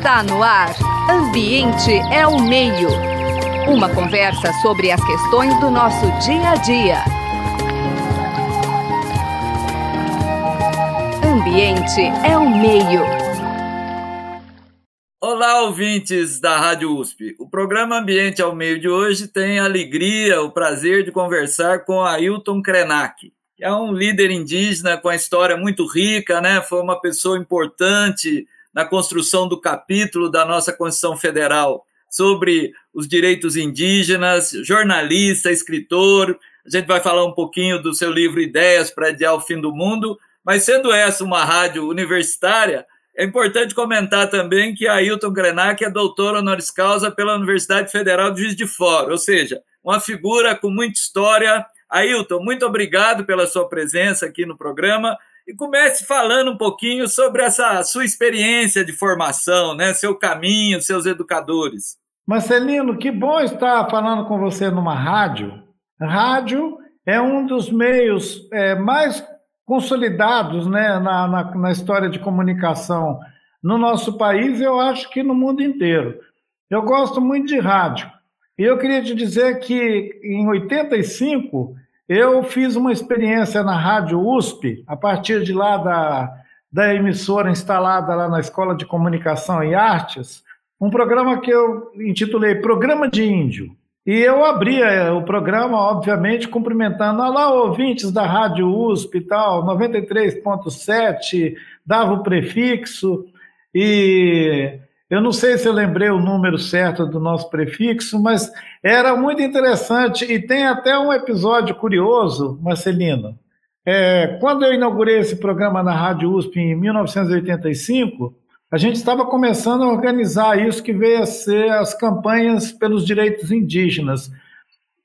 Está no ar. Ambiente é o meio. Uma conversa sobre as questões do nosso dia a dia. Ambiente é o meio. Olá, ouvintes da Rádio USP. O programa Ambiente ao Meio de hoje tem a alegria, o prazer de conversar com Ailton Krenak. Que é um líder indígena com a história muito rica, né? Foi uma pessoa importante na construção do capítulo da nossa Constituição Federal sobre os direitos indígenas, jornalista, escritor. A gente vai falar um pouquinho do seu livro Ideias para Adiar o Fim do Mundo, mas sendo essa uma rádio universitária, é importante comentar também que Ailton Krenak é doutor honoris causa pela Universidade Federal de Juiz de Fora, ou seja, uma figura com muita história. Ailton, muito obrigado pela sua presença aqui no programa e comece falando um pouquinho sobre essa sua experiência de formação, né? seu caminho, seus educadores. Marcelino, que bom estar falando com você numa rádio. Rádio é um dos meios é, mais consolidados né, na, na, na história de comunicação no nosso país e eu acho que no mundo inteiro. Eu gosto muito de rádio. E eu queria te dizer que em 85 eu fiz uma experiência na Rádio USP, a partir de lá da, da emissora instalada lá na Escola de Comunicação e Artes, um programa que eu intitulei Programa de Índio. E eu abria eh, o programa, obviamente, cumprimentando, olá, ouvintes da Rádio USP e tal, 93.7, dava o prefixo, e eu não sei se eu lembrei o número certo do nosso prefixo, mas era muito interessante e tem até um episódio curioso, Marcelino. É, quando eu inaugurei esse programa na Rádio USP em 1985, a gente estava começando a organizar isso que veio a ser as campanhas pelos direitos indígenas.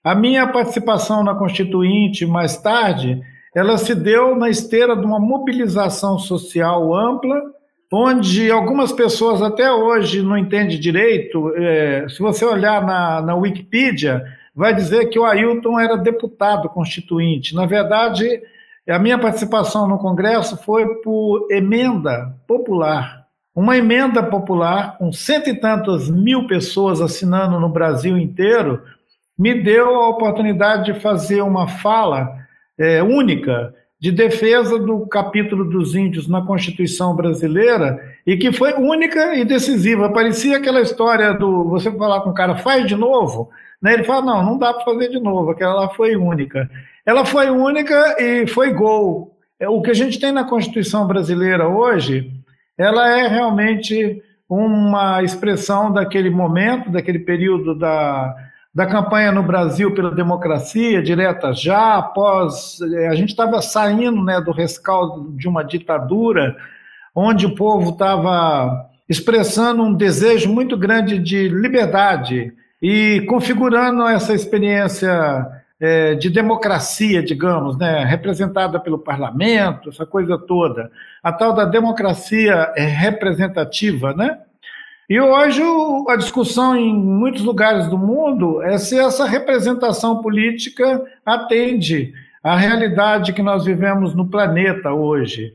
A minha participação na Constituinte mais tarde, ela se deu na esteira de uma mobilização social ampla onde algumas pessoas até hoje não entendem direito. É, se você olhar na, na Wikipedia, vai dizer que o Ailton era deputado constituinte. Na verdade, a minha participação no Congresso foi por emenda popular. Uma emenda popular, com cento e tantas mil pessoas assinando no Brasil inteiro, me deu a oportunidade de fazer uma fala é, única de defesa do capítulo dos índios na Constituição brasileira e que foi única e decisiva. Parecia aquela história do você falar com o cara, faz de novo, né? Ele fala, não, não dá para fazer de novo, aquela lá foi única. Ela foi única e foi gol. É, o que a gente tem na Constituição brasileira hoje, ela é realmente uma expressão daquele momento, daquele período da da campanha no Brasil pela democracia direta já, após. Eh, a gente estava saindo né, do rescaldo de uma ditadura, onde o povo estava expressando um desejo muito grande de liberdade e configurando essa experiência é, de democracia, digamos, né, representada pelo parlamento, essa coisa toda, a tal da democracia eh, representativa, né? E hoje a discussão em muitos lugares do mundo é se essa representação política atende à realidade que nós vivemos no planeta hoje.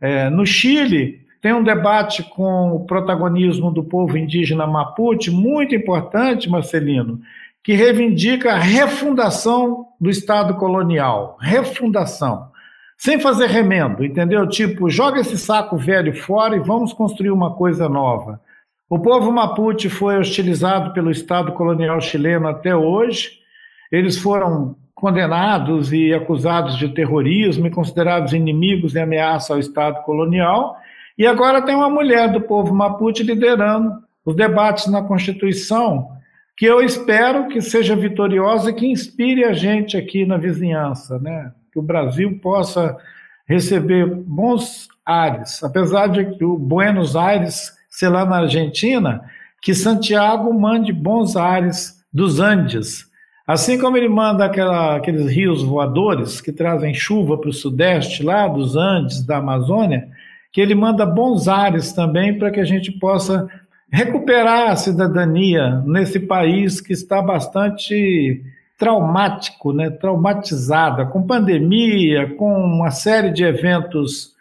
É, no Chile, tem um debate com o protagonismo do povo indígena Mapuche, muito importante, Marcelino, que reivindica a refundação do Estado colonial. Refundação. Sem fazer remendo, entendeu? Tipo, joga esse saco velho fora e vamos construir uma coisa nova. O povo Mapuche foi hostilizado pelo Estado colonial chileno até hoje. Eles foram condenados e acusados de terrorismo e considerados inimigos e ameaça ao Estado colonial. E agora tem uma mulher do povo Mapuche liderando os debates na Constituição, que eu espero que seja vitoriosa e que inspire a gente aqui na vizinhança, né? Que o Brasil possa receber bons ares, apesar de que o Buenos Aires sei lá na Argentina, que Santiago mande bons ares dos Andes. Assim como ele manda aquela, aqueles rios voadores que trazem chuva para o sudeste, lá dos Andes, da Amazônia, que ele manda bons ares também para que a gente possa recuperar a cidadania nesse país que está bastante traumático, né? traumatizada, com pandemia, com uma série de eventos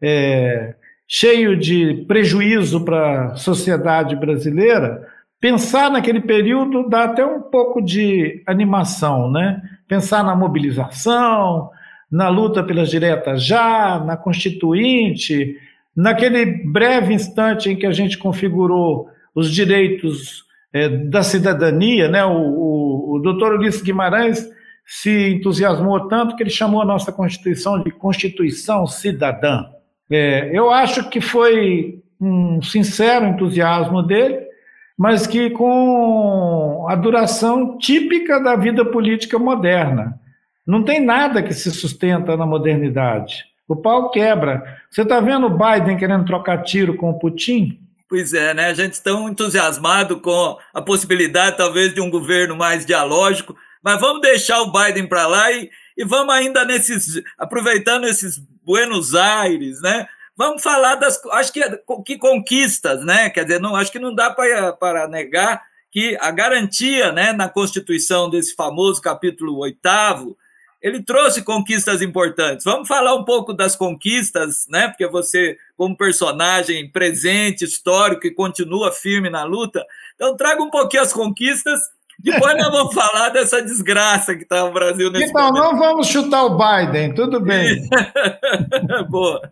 é, cheio de prejuízo para a sociedade brasileira, pensar naquele período dá até um pouco de animação, né? Pensar na mobilização, na luta pelas diretas já, na constituinte, naquele breve instante em que a gente configurou os direitos é, da cidadania, né? O, o, o doutor Ulisses Guimarães se entusiasmou tanto que ele chamou a nossa Constituição de Constituição Cidadã. É, eu acho que foi um sincero entusiasmo dele, mas que com a duração típica da vida política moderna. Não tem nada que se sustenta na modernidade. O pau quebra. Você está vendo o Biden querendo trocar tiro com o Putin? Pois é, né? A gente está entusiasmado com a possibilidade, talvez, de um governo mais dialógico, mas vamos deixar o Biden para lá e, e vamos ainda nesses, aproveitando esses Buenos Aires, né? Vamos falar das, acho que, que conquistas, né? Quer dizer, não, acho que não dá para negar que a garantia, né, na Constituição desse famoso capítulo oitavo, ele trouxe conquistas importantes. Vamos falar um pouco das conquistas, né? Porque você, como personagem presente, histórico e continua firme na luta, então traga um pouquinho as conquistas depois nós vamos falar dessa desgraça que está o Brasil nesse Então, momento. não vamos chutar o Biden, tudo bem. Boa.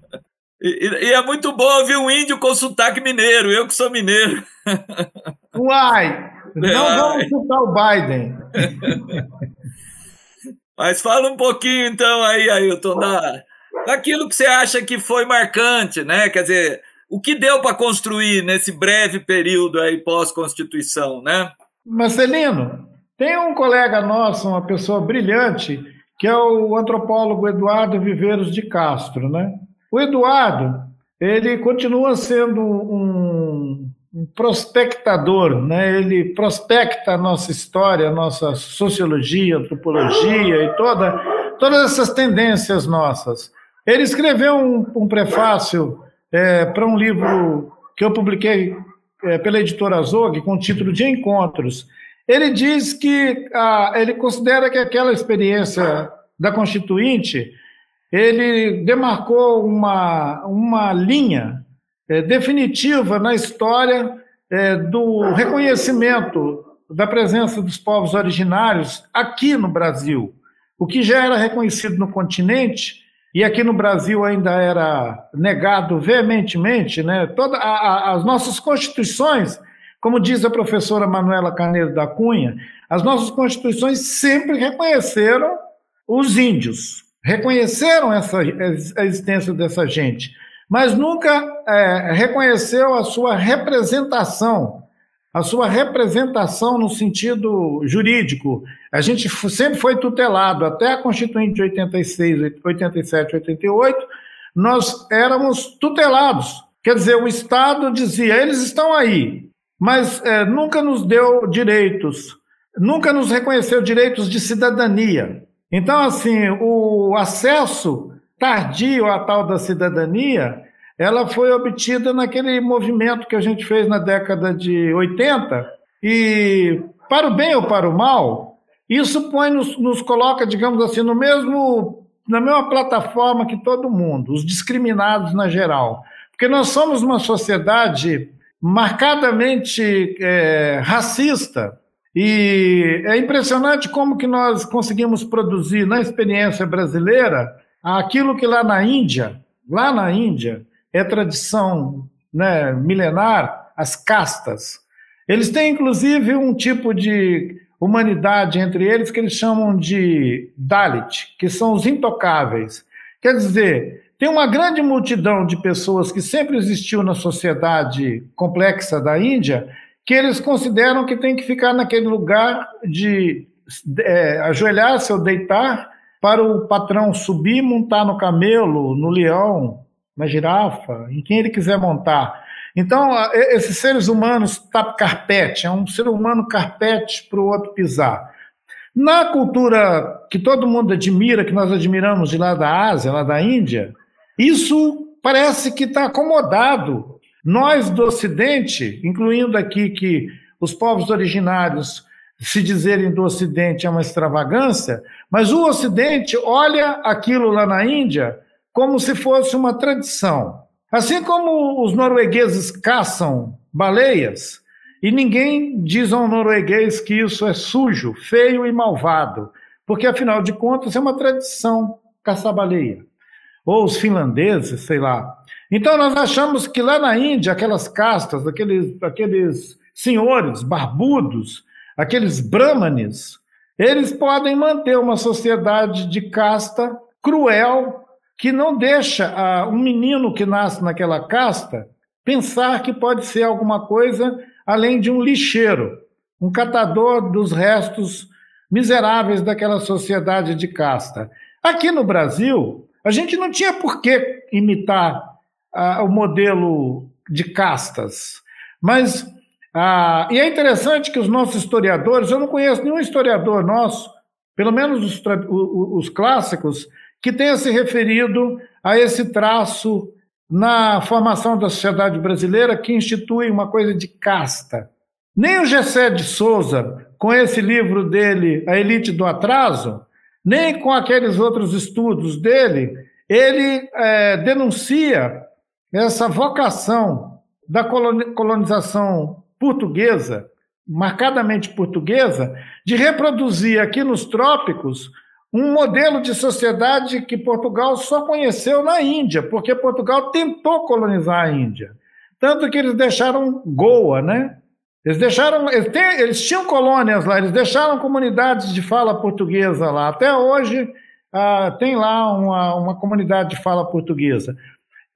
E, e, é muito bom ouvir um índio com sotaque mineiro, eu que sou mineiro. Uai, não vamos chutar o Biden. Mas fala um pouquinho então aí, Ailton, da, daquilo que você acha que foi marcante, né? Quer dizer, o que deu para construir nesse breve período aí pós-constituição, né? Marcelino, tem um colega nosso, uma pessoa brilhante, que é o antropólogo Eduardo Viveiros de Castro, né? O Eduardo, ele continua sendo um, prospectador, né? Ele prospecta a nossa história, a nossa sociologia, antropologia e toda, todas essas tendências nossas. Ele escreveu um, um prefácio é, para um livro que eu publiquei é, pela editora Zog com o título de Encontros. Ele diz que ah, ele considera que aquela experiência da Constituinte ele demarcou uma, uma linha é, definitiva na história é, do reconhecimento da presença dos povos originários aqui no Brasil. O que já era reconhecido no continente e aqui no Brasil ainda era negado veementemente, né? Toda a, a, as nossas constituições, como diz a professora Manuela Carneiro da Cunha, as nossas constituições sempre reconheceram os índios, reconheceram essa, a existência dessa gente, mas nunca é, reconheceu a sua representação a sua representação no sentido jurídico. A gente sempre foi tutelado, até a Constituinte de 86, 87, 88, nós éramos tutelados. Quer dizer, o Estado dizia, eles estão aí, mas é, nunca nos deu direitos, nunca nos reconheceu direitos de cidadania. Então, assim, o acesso tardio à tal da cidadania ela foi obtida naquele movimento que a gente fez na década de 80 e para o bem ou para o mal, isso põe nos, nos coloca, digamos assim, no mesmo na mesma plataforma que todo mundo, os discriminados na geral, porque nós somos uma sociedade marcadamente é, racista e é impressionante como que nós conseguimos produzir na experiência brasileira aquilo que lá na Índia, lá na Índia, é tradição né, milenar, as castas. Eles têm, inclusive, um tipo de humanidade entre eles que eles chamam de Dalit, que são os intocáveis. Quer dizer, tem uma grande multidão de pessoas que sempre existiu na sociedade complexa da Índia, que eles consideram que tem que ficar naquele lugar de é, ajoelhar-se ou deitar para o patrão subir, montar no camelo, no leão, na girafa, em quem ele quiser montar. Então, esses seres humanos tap carpete, é um ser humano carpete para o outro pisar. Na cultura que todo mundo admira, que nós admiramos de lá da Ásia, lá da Índia, isso parece que está acomodado. Nós do Ocidente, incluindo aqui que os povos originários se dizerem do Ocidente é uma extravagância, mas o Ocidente olha aquilo lá na Índia como se fosse uma tradição. Assim como os noruegueses caçam baleias, e ninguém diz ao norueguês que isso é sujo, feio e malvado, porque afinal de contas é uma tradição caçar baleia. Ou os finlandeses, sei lá. Então nós achamos que lá na Índia, aquelas castas, aqueles, aqueles senhores barbudos, aqueles brahmanes, eles podem manter uma sociedade de casta cruel que não deixa ah, um menino que nasce naquela casta pensar que pode ser alguma coisa além de um lixeiro, um catador dos restos miseráveis daquela sociedade de casta. Aqui no Brasil, a gente não tinha por que imitar ah, o modelo de castas. Mas, ah, e é interessante que os nossos historiadores, eu não conheço nenhum historiador nosso, pelo menos os, os clássicos, que tenha se referido a esse traço na formação da sociedade brasileira que institui uma coisa de casta. Nem o Gessé de Souza, com esse livro dele, A Elite do Atraso, nem com aqueles outros estudos dele, ele é, denuncia essa vocação da colonização portuguesa, marcadamente portuguesa, de reproduzir aqui nos trópicos um modelo de sociedade que Portugal só conheceu na Índia, porque Portugal tentou colonizar a Índia. Tanto que eles deixaram Goa, né? Eles deixaram, eles, têm, eles tinham colônias lá, eles deixaram comunidades de fala portuguesa lá. Até hoje ah, tem lá uma, uma comunidade de fala portuguesa.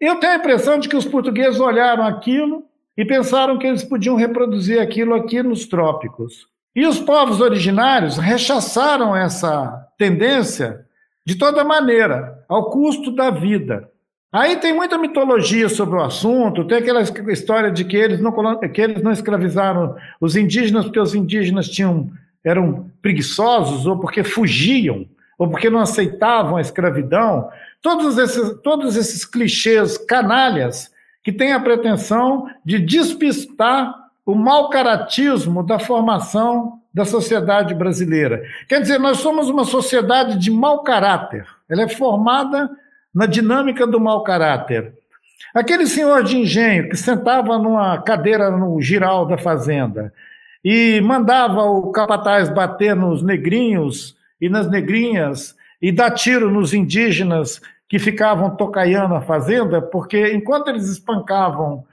Eu tenho a impressão de que os portugueses olharam aquilo e pensaram que eles podiam reproduzir aquilo aqui nos trópicos. E os povos originários rechaçaram essa tendência de toda maneira, ao custo da vida. Aí tem muita mitologia sobre o assunto, tem aquela história de que eles não, que eles não escravizaram os indígenas porque os indígenas tinham, eram preguiçosos ou porque fugiam ou porque não aceitavam a escravidão, todos esses, todos esses clichês canalhas que têm a pretensão de despistar o mau caratismo da formação da sociedade brasileira. Quer dizer, nós somos uma sociedade de mau caráter. Ela é formada na dinâmica do mau caráter. Aquele senhor de engenho que sentava numa cadeira no giral da fazenda e mandava o capataz bater nos negrinhos e nas negrinhas e dar tiro nos indígenas que ficavam tocaiando a fazenda, porque enquanto eles espancavam,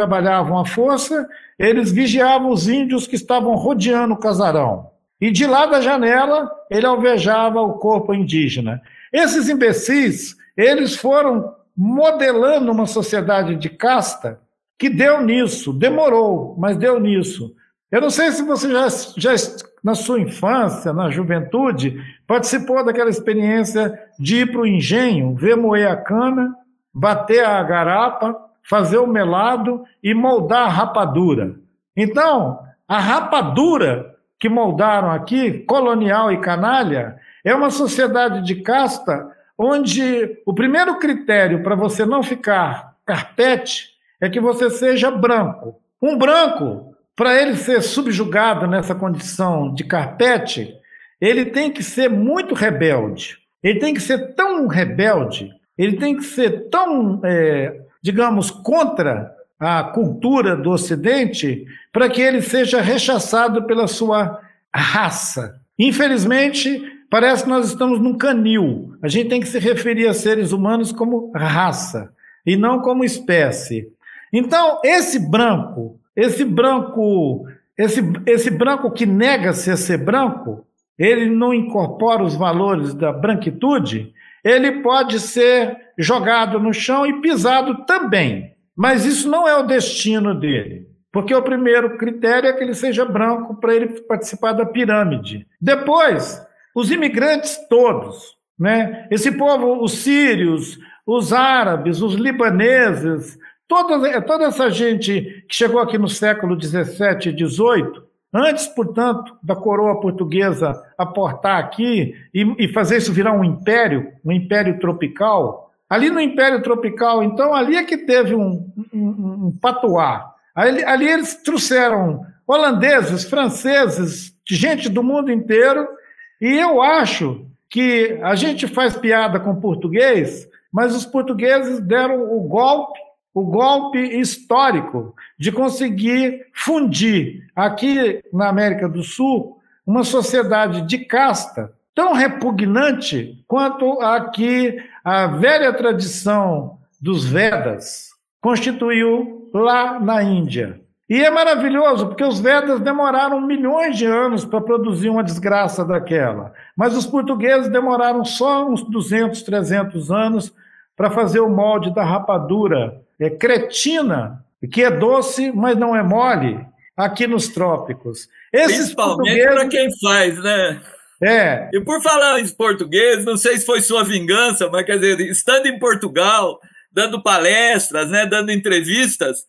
trabalhavam à força, eles vigiavam os índios que estavam rodeando o casarão. E de lá da janela, ele alvejava o corpo indígena. Esses imbecis, eles foram modelando uma sociedade de casta que deu nisso, demorou, mas deu nisso. Eu não sei se você já, já na sua infância, na juventude, participou daquela experiência de ir para o engenho, ver moer a cana, bater a garapa, fazer o melado e moldar a rapadura. Então, a rapadura que moldaram aqui, colonial e canalha, é uma sociedade de casta onde o primeiro critério para você não ficar carpete é que você seja branco. Um branco para ele ser subjugado nessa condição de carpete, ele tem que ser muito rebelde. Ele tem que ser tão rebelde, ele tem que ser tão, é, digamos, contra a cultura do Ocidente, para que ele seja rechaçado pela sua raça. Infelizmente, parece que nós estamos num canil. A gente tem que se referir a seres humanos como raça e não como espécie. Então, esse branco esse branco, esse, esse branco que nega-se a ser branco, ele não incorpora os valores da branquitude, ele pode ser jogado no chão e pisado também. Mas isso não é o destino dele. Porque o primeiro critério é que ele seja branco para ele participar da pirâmide. Depois, os imigrantes todos, né? Esse povo, os sírios, os árabes, os libaneses, Toda, toda essa gente que chegou aqui no século XVII e XVIII, antes, portanto, da coroa portuguesa aportar aqui e, e fazer isso virar um império, um império tropical, ali no império tropical, então, ali é que teve um, um, um patuá. Ali, ali eles trouxeram holandeses, franceses, gente do mundo inteiro, e eu acho que a gente faz piada com português, mas os portugueses deram o golpe o golpe histórico de conseguir fundir aqui na América do Sul uma sociedade de casta tão repugnante quanto a que a velha tradição dos Vedas constituiu lá na Índia. E é maravilhoso, porque os Vedas demoraram milhões de anos para produzir uma desgraça daquela. Mas os portugueses demoraram só uns 200, 300 anos para fazer o molde da rapadura é cretina, que é doce, mas não é mole, aqui nos trópicos. Esses Principalmente para quem faz, né? É. E por falar em português, não sei se foi sua vingança, mas quer dizer, estando em Portugal, dando palestras, né, dando entrevistas,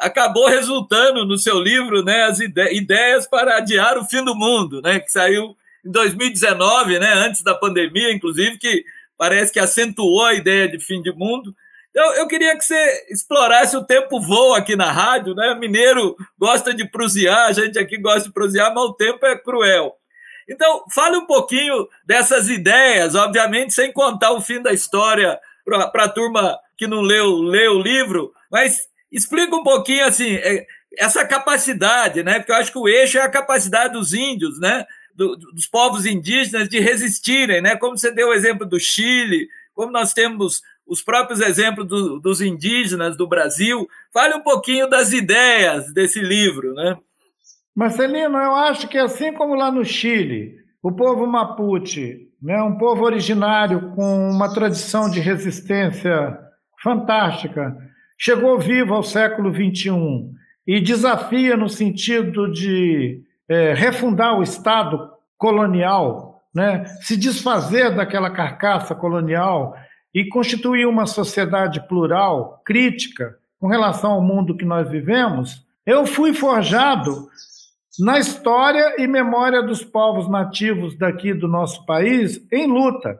acabou resultando no seu livro, né, as ide ideias para adiar o fim do mundo, né, que saiu em 2019, né, antes da pandemia, inclusive, que parece que acentuou a ideia de fim de mundo. Eu, eu queria que você explorasse o tempo voa aqui na rádio, né? Mineiro gosta de prosear, a gente aqui gosta de prosear, mas o tempo é cruel. Então, fale um pouquinho dessas ideias, obviamente sem contar o fim da história para a turma que não leu, leu o livro, mas explica um pouquinho assim, é, essa capacidade, né? Porque eu acho que o eixo é a capacidade dos índios, né? Do, dos povos indígenas de resistirem, né? Como você deu o exemplo do Chile, como nós temos os próprios exemplos do, dos indígenas do Brasil. Fale um pouquinho das ideias desse livro, né? Marcelino, eu acho que assim como lá no Chile, o povo Mapuche, né, um povo originário com uma tradição de resistência fantástica, chegou vivo ao século XXI e desafia no sentido de é, refundar o Estado colonial, né, se desfazer daquela carcaça colonial e constituir uma sociedade plural, crítica, com relação ao mundo que nós vivemos, eu fui forjado na história e memória dos povos nativos daqui do nosso país em luta,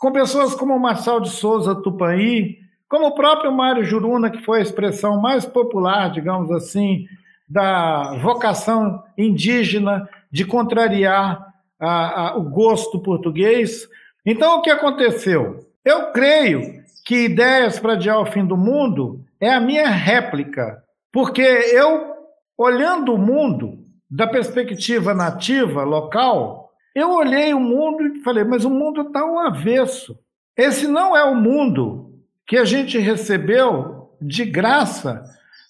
com pessoas como Marçal de Souza Tupanhi, como o próprio Mário Juruna, que foi a expressão mais popular, digamos assim, da vocação indígena de contrariar a, a, o gosto português. Então, o que aconteceu? Eu creio que Ideias para Adiar o Fim do Mundo é a minha réplica, porque eu, olhando o mundo da perspectiva nativa, local, eu olhei o mundo e falei, mas o mundo está ao avesso. Esse não é o mundo que a gente recebeu de graça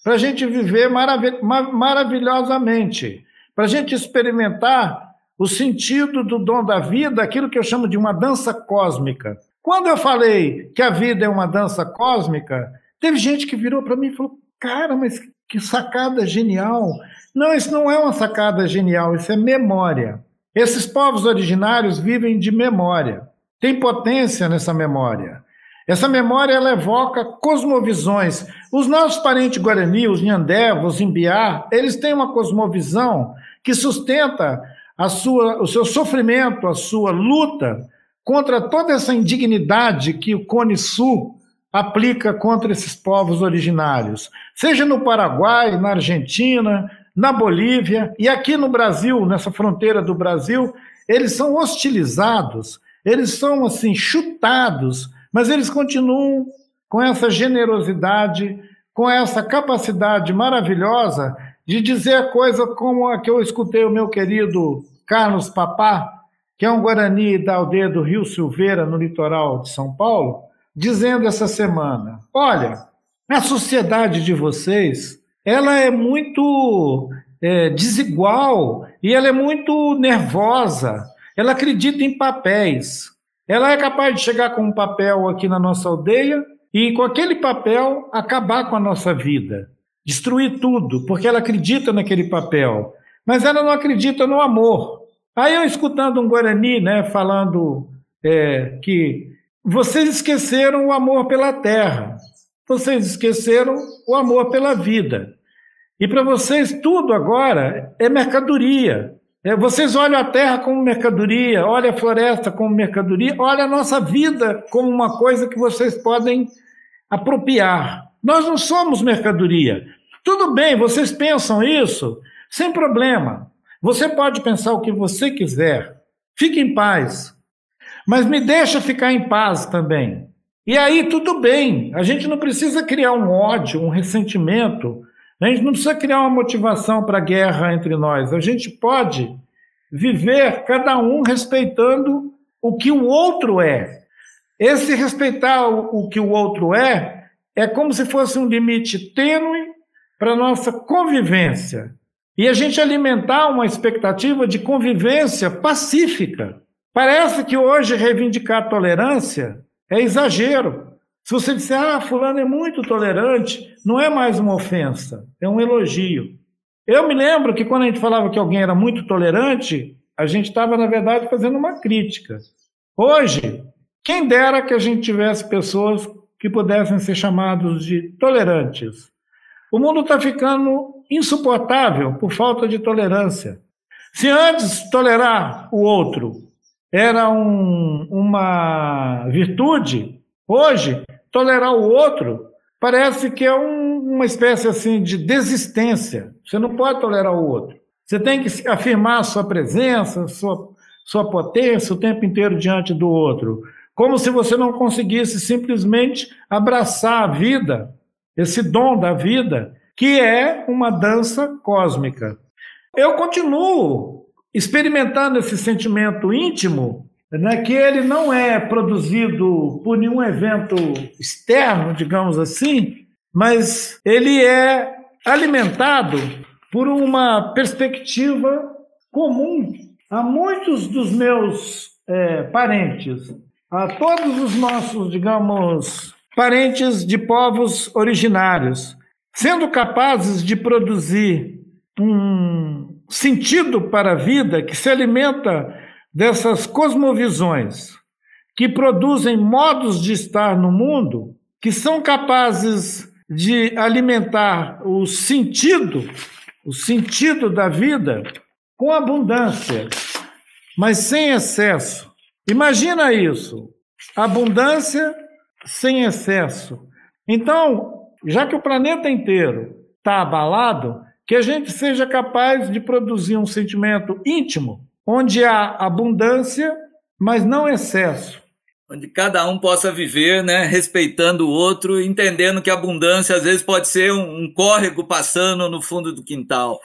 para a gente viver marav maravilhosamente, para a gente experimentar o sentido do dom da vida, aquilo que eu chamo de uma dança cósmica. Quando eu falei que a vida é uma dança cósmica, teve gente que virou para mim e falou: Cara, mas que sacada genial! Não, isso não é uma sacada genial, isso é memória. Esses povos originários vivem de memória. Tem potência nessa memória. Essa memória ela evoca cosmovisões. Os nossos parentes guarani, os Nhandeva, os Imbiá, eles têm uma cosmovisão que sustenta a sua, o seu sofrimento, a sua luta contra toda essa indignidade que o Cone Sul aplica contra esses povos originários, seja no Paraguai, na Argentina, na Bolívia e aqui no Brasil, nessa fronteira do Brasil, eles são hostilizados, eles são assim chutados, mas eles continuam com essa generosidade, com essa capacidade maravilhosa de dizer coisa como a que eu escutei o meu querido Carlos Papá que é um Guarani da aldeia do Rio Silveira, no litoral de São Paulo, dizendo essa semana: olha, a sociedade de vocês ela é muito é, desigual e ela é muito nervosa. Ela acredita em papéis. Ela é capaz de chegar com um papel aqui na nossa aldeia e, com aquele papel, acabar com a nossa vida, destruir tudo, porque ela acredita naquele papel. Mas ela não acredita no amor. Aí eu escutando um Guarani, né, falando é, que vocês esqueceram o amor pela terra, vocês esqueceram o amor pela vida. E para vocês tudo agora é mercadoria. É, vocês olham a terra como mercadoria, olham a floresta como mercadoria, olham a nossa vida como uma coisa que vocês podem apropriar. Nós não somos mercadoria. Tudo bem, vocês pensam isso, sem problema. Você pode pensar o que você quiser. Fique em paz. Mas me deixa ficar em paz também. E aí tudo bem, a gente não precisa criar um ódio, um ressentimento, a gente não precisa criar uma motivação para a guerra entre nós. A gente pode viver cada um respeitando o que o outro é. Esse respeitar o, que o outro é é como se fosse um limite tênue para nossa convivência. E a gente alimentar uma expectativa de convivência pacífica. Parece que hoje reivindicar tolerância é exagero. Se você disser, ah, fulano é muito tolerante, não é mais uma ofensa, é um elogio. Eu me lembro que quando a gente falava que alguém era muito tolerante, a gente estava, na verdade, fazendo uma crítica. Hoje, quem dera que a gente tivesse pessoas que pudessem ser chamados de tolerantes. O mundo está ficando insuportável por falta de tolerância. Se antes tolerar o outro era um, uma virtude, hoje tolerar o outro parece que é um, uma espécie assim de desistência. Você não pode tolerar o outro. Você tem que afirmar sua presença, sua, sua potência o tempo inteiro diante do outro. Como se você não conseguisse simplesmente abraçar a vida, esse dom da vida, que é uma dança cósmica. Eu continuo experimentando esse sentimento íntimo, né, que ele não é produzido por nenhum evento externo, digamos assim, mas ele é alimentado por uma perspectiva comum a muitos dos meus é, parentes, a todos os nossos, digamos, parentes de povos originários, sendo capazes de produzir um sentido para a vida que se alimenta dessas cosmovisões, que produzem modos de estar no mundo, que são capazes de alimentar o sentido, o sentido da vida com abundância, mas sem excesso. Imagina isso, abundância sem excesso. Então, já que o planeta inteiro está abalado, que a gente seja capaz de produzir um sentimento íntimo, onde há abundância, mas não excesso. Onde cada um possa viver, né, respeitando o outro, entendendo que a abundância às vezes pode ser um, um córrego passando no fundo do quintal.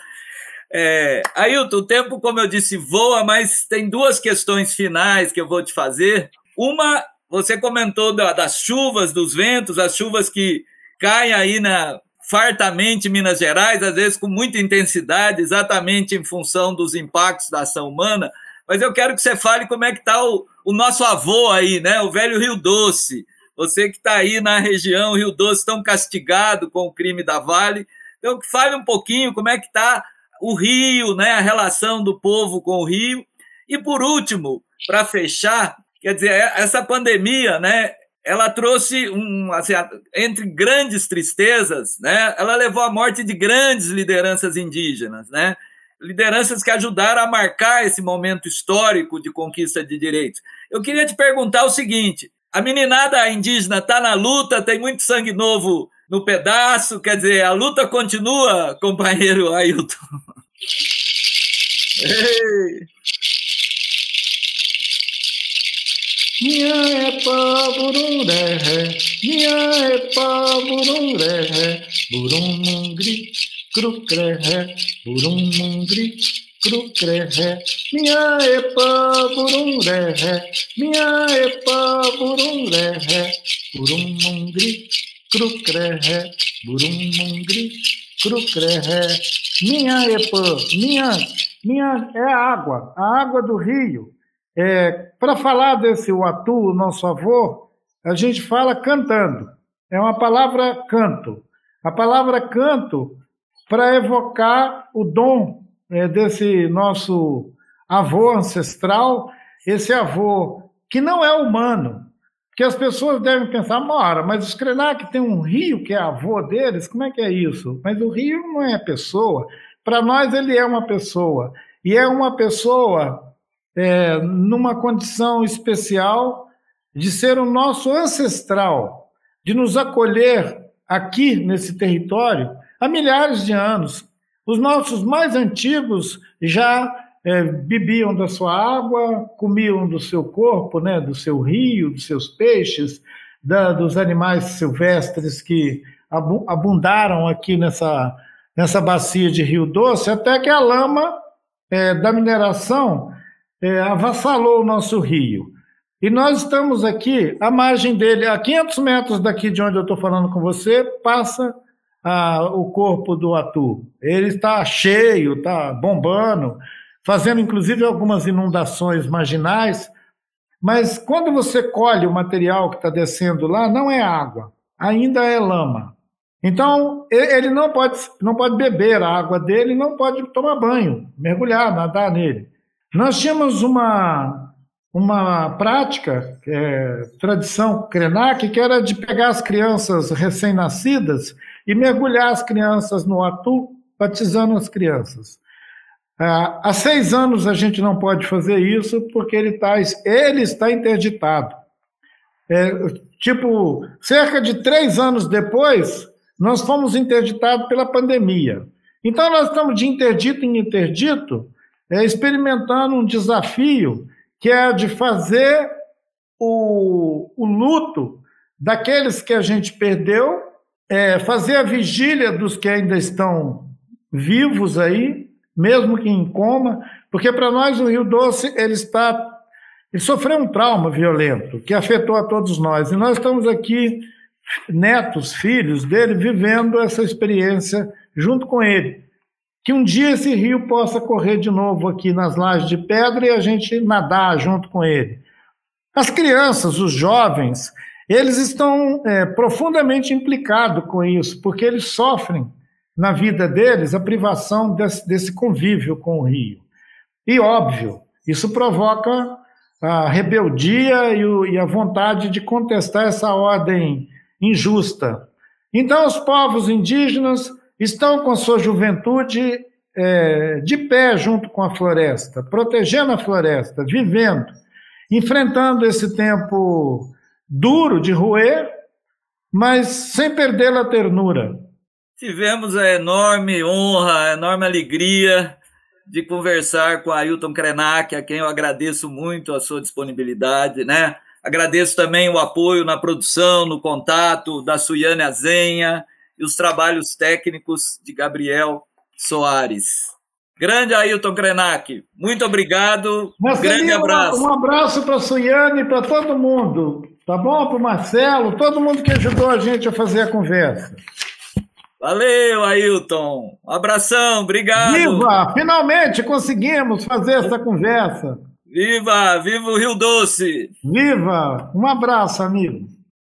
É, Ailton, o tempo, como eu disse, voa, mas tem duas questões finais que eu vou te fazer. Uma, você comentou da, das chuvas, dos ventos, as chuvas que caem aí na, fartamente Minas Gerais, às vezes com muita intensidade, exatamente em função dos impactos da ação humana. Mas eu quero que você fale como é que está o, o nosso avô aí, né? O velho Rio Doce. Você que está aí na região Rio Doce tão castigado com o crime da Vale. Então, fale um pouquinho como é que está o Rio, né? A relação do povo com o Rio. E por último, para fechar, quer dizer, essa pandemia, né? Ela trouxe um, assim, entre grandes tristezas, né? Ela levou à morte de grandes lideranças indígenas, né? Lideranças que ajudaram a marcar esse momento histórico de conquista de direitos. Eu queria te perguntar o seguinte: a meninada indígena está na luta, tem muito sangue novo no pedaço, quer dizer, a luta continua, companheiro Ailton. Ei. É pá burum ré, nia é pá burum ré, burum mungri, cru cré, burum mungri, cru cré, nia é pá burum é pá burum ré, burum mungri, cru cré, burum mungri, cru cré, minha é pá, minha, minha é a água, a água do rio. É, Para falar desse Uatu, nosso avô, a gente fala cantando. É uma palavra canto. A palavra canto para evocar o dom é, desse nosso avô ancestral, esse avô que não é humano. Que as pessoas devem pensar, mora, mas os Krenak tem um rio que é avô deles, como é que é isso? Mas o rio não é pessoa. Para nós ele é uma pessoa. E é uma pessoa é, numa condição especial de ser o nosso ancestral, de nos acolher aqui nesse território há milhares de anos. Os nossos mais antigos já é, bebiam da sua água, comiam do seu corpo, né, do seu rio, dos seus peixes. da, dos animais silvestres que abundaram aqui nessa, nessa bacia de Rio Doce, até que a lama é, da mineração é, avassalou o nosso rio. E nós estamos aqui, à margem dele, a 500 metros daqui de onde eu estou falando com você, passa a, o corpo do Atu. Ele está cheio, está bombando, fazendo inclusive algumas inundações marginais. Mas quando você colhe o material que está descendo lá, não é água, ainda é lama. Então, ele não pode, não pode beber a água dele, não pode tomar banho, mergulhar, nadar nele. Nós tínhamos uma, uma prática, é, tradição Krenak, que era de pegar as crianças recém-nascidas e mergulhar as crianças no atu, batizando as crianças. Ah, há seis anos a gente não pode fazer isso porque ele, tá, ele está interditado. É, tipo, cerca de três anos depois, nós fomos interditados pela pandemia. Então, nós estamos de interdito em interdito, é, experimentando um desafio que é de fazer o, o luto daqueles que a gente perdeu, é, fazer a vigília dos que ainda estão vivos aí, mesmo que em coma, porque para nós o Rio Doce ele está ele sofreu um trauma violento que afetou a todos nós e nós estamos aqui netos, filhos dele vivendo essa experiência junto com ele. Que um dia esse rio possa correr de novo aqui nas lajes de pedra e a gente nadar junto com ele. As crianças, os jovens, eles estão é, profundamente implicados com isso, porque eles sofrem na vida deles a privação desse, desse convívio com o rio. E, óbvio, isso provoca a rebeldia e, o, e a vontade de contestar essa ordem injusta. Então, os povos indígenas estão com sua juventude é, de pé junto com a floresta, protegendo a floresta, vivendo, enfrentando esse tempo duro de roer, mas sem perder a ternura. Tivemos a enorme honra, a enorme alegria de conversar com Ailton Krenak, a quem eu agradeço muito a sua disponibilidade, né? Agradeço também o apoio na produção, no contato da Suiane Azenha e os trabalhos técnicos de Gabriel Soares. Grande Ailton Krenak, muito obrigado. Mas grande abraço. Um abraço para a Suiane e para todo mundo, tá bom? Para o Marcelo, todo mundo que ajudou a gente a fazer a conversa. Valeu, Ailton. Um abração, obrigado. Viva! Finalmente conseguimos fazer essa conversa. Viva! Viva o Rio Doce! Viva! Um abraço, amigo.